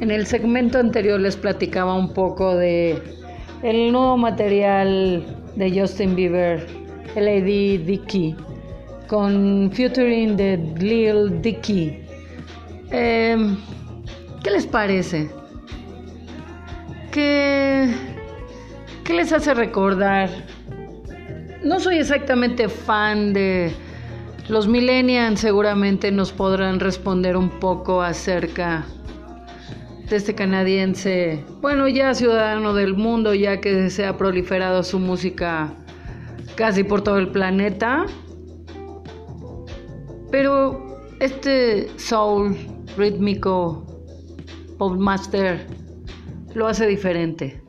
En el segmento anterior les platicaba un poco de el nuevo material de Justin Bieber, Lady Dicky, con featuring de Lil Dicky. Em, ¿Qué les parece? ¿Qué, ¿Qué les hace recordar? No soy exactamente fan de los millennials, seguramente nos podrán responder un poco acerca de este canadiense, bueno, ya ciudadano del mundo, ya que se ha proliferado su música casi por todo el planeta. Pero este soul rítmico, pop master, lo hace diferente.